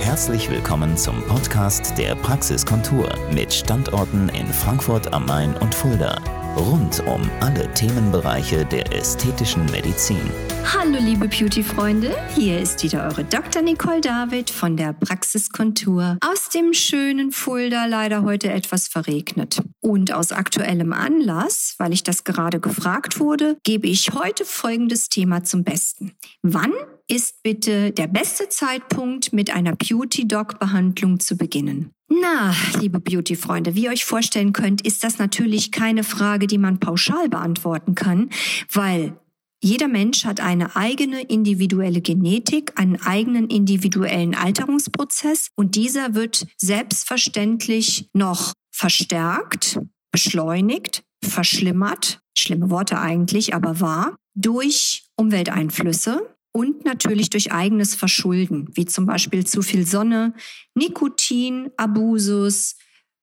Herzlich willkommen zum Podcast der Praxiskontur mit Standorten in Frankfurt am Main und Fulda. Rund um alle Themenbereiche der ästhetischen Medizin. Hallo liebe Beauty-Freunde, hier ist wieder eure Dr. Nicole David von der Praxiskontur aus dem schönen Fulda, leider heute etwas verregnet. Und aus aktuellem Anlass, weil ich das gerade gefragt wurde, gebe ich heute folgendes Thema zum Besten. Wann ist bitte der beste Zeitpunkt, mit einer Beauty-Doc-Behandlung zu beginnen? Na, liebe Beauty-Freunde, wie ihr euch vorstellen könnt, ist das natürlich keine Frage, die man pauschal beantworten kann, weil jeder Mensch hat eine eigene individuelle Genetik, einen eigenen individuellen Alterungsprozess und dieser wird selbstverständlich noch verstärkt, beschleunigt, verschlimmert, schlimme Worte eigentlich, aber wahr, durch Umwelteinflüsse, und natürlich durch eigenes Verschulden, wie zum Beispiel zu viel Sonne, Nikotin, Abusus,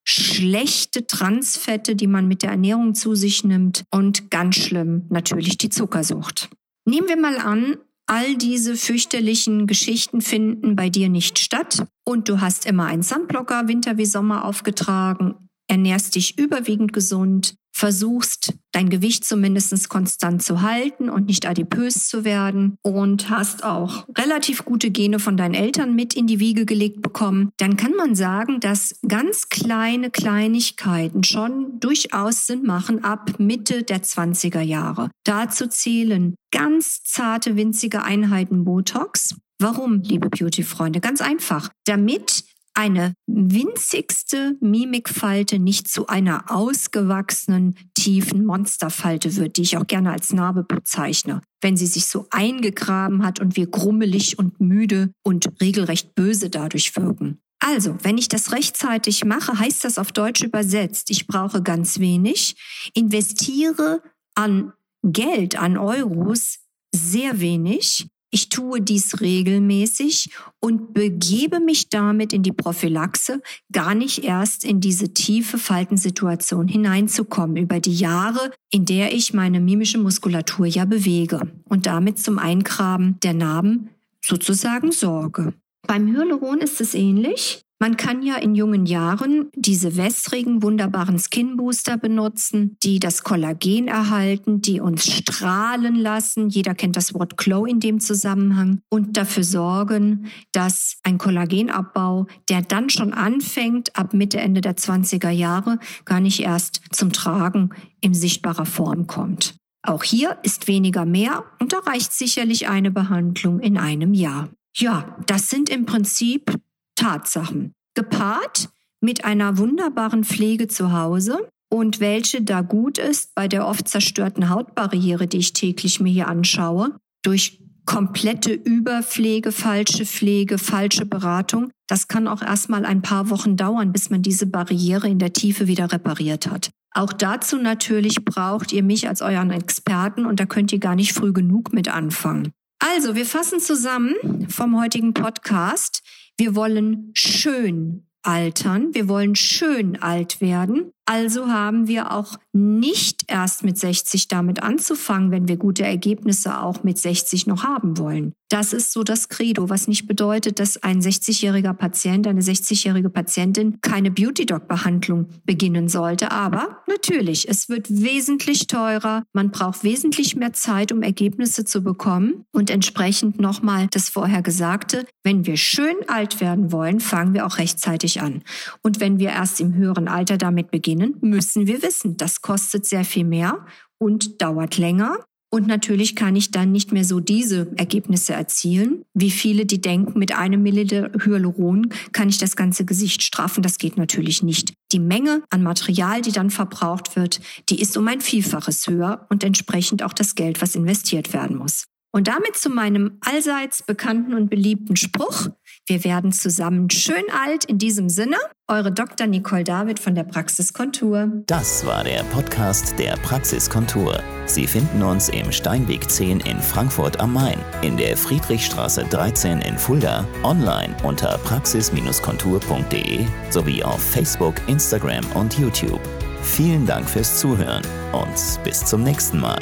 schlechte Transfette, die man mit der Ernährung zu sich nimmt und ganz schlimm natürlich die Zuckersucht. Nehmen wir mal an, all diese fürchterlichen Geschichten finden bei dir nicht statt und du hast immer einen Sunblocker Winter wie Sommer aufgetragen, ernährst dich überwiegend gesund, versuchst dein Gewicht zumindest konstant zu halten und nicht adipös zu werden und hast auch relativ gute Gene von deinen Eltern mit in die Wiege gelegt bekommen, dann kann man sagen, dass ganz kleine Kleinigkeiten schon durchaus Sinn machen ab Mitte der 20er Jahre. Dazu zählen ganz zarte, winzige Einheiten Botox. Warum, liebe Beauty-Freunde? Ganz einfach. Damit eine winzigste Mimikfalte nicht zu einer ausgewachsenen, tiefen Monsterfalte wird, die ich auch gerne als Narbe bezeichne, wenn sie sich so eingegraben hat und wir grummelig und müde und regelrecht böse dadurch wirken. Also, wenn ich das rechtzeitig mache, heißt das auf Deutsch übersetzt, ich brauche ganz wenig, investiere an Geld, an Euros sehr wenig ich tue dies regelmäßig und begebe mich damit in die Prophylaxe, gar nicht erst in diese tiefe Faltensituation hineinzukommen über die Jahre, in der ich meine mimische Muskulatur ja bewege und damit zum Eingraben der Narben sozusagen sorge. Beim Hyaluron ist es ähnlich. Man kann ja in jungen Jahren diese wässrigen, wunderbaren Skin Booster benutzen, die das Kollagen erhalten, die uns strahlen lassen. Jeder kennt das Wort Glow in dem Zusammenhang und dafür sorgen, dass ein Kollagenabbau, der dann schon anfängt, ab Mitte, Ende der 20er Jahre, gar nicht erst zum Tragen in sichtbarer Form kommt. Auch hier ist weniger mehr und da reicht sicherlich eine Behandlung in einem Jahr. Ja, das sind im Prinzip Tatsachen. Gepaart mit einer wunderbaren Pflege zu Hause und welche da gut ist bei der oft zerstörten Hautbarriere, die ich täglich mir hier anschaue, durch komplette Überpflege, falsche Pflege, falsche Beratung. Das kann auch erstmal ein paar Wochen dauern, bis man diese Barriere in der Tiefe wieder repariert hat. Auch dazu natürlich braucht ihr mich als euren Experten und da könnt ihr gar nicht früh genug mit anfangen. Also, wir fassen zusammen vom heutigen Podcast. Wir wollen schön altern, wir wollen schön alt werden. Also haben wir auch nicht erst mit 60 damit anzufangen, wenn wir gute Ergebnisse auch mit 60 noch haben wollen. Das ist so das Credo, was nicht bedeutet, dass ein 60-jähriger Patient, eine 60-jährige Patientin keine Beauty-Doc-Behandlung beginnen sollte. Aber natürlich, es wird wesentlich teurer. Man braucht wesentlich mehr Zeit, um Ergebnisse zu bekommen. Und entsprechend nochmal das vorher Gesagte, wenn wir schön alt werden wollen, fangen wir auch rechtzeitig an. Und wenn wir erst im höheren Alter damit beginnen, müssen wir wissen, das kostet sehr viel mehr und dauert länger. Und natürlich kann ich dann nicht mehr so diese Ergebnisse erzielen, wie viele, die denken, mit einem Milliliter Hyaluron kann ich das ganze Gesicht straffen. Das geht natürlich nicht. Die Menge an Material, die dann verbraucht wird, die ist um ein Vielfaches höher und entsprechend auch das Geld, was investiert werden muss. Und damit zu meinem allseits bekannten und beliebten Spruch, wir werden zusammen schön alt in diesem Sinne. Eure Dr. Nicole David von der Praxiskontur. Das war der Podcast der Praxiskontur. Sie finden uns im Steinweg 10 in Frankfurt am Main, in der Friedrichstraße 13 in Fulda, online unter praxis-kontur.de sowie auf Facebook, Instagram und YouTube. Vielen Dank fürs Zuhören und bis zum nächsten Mal.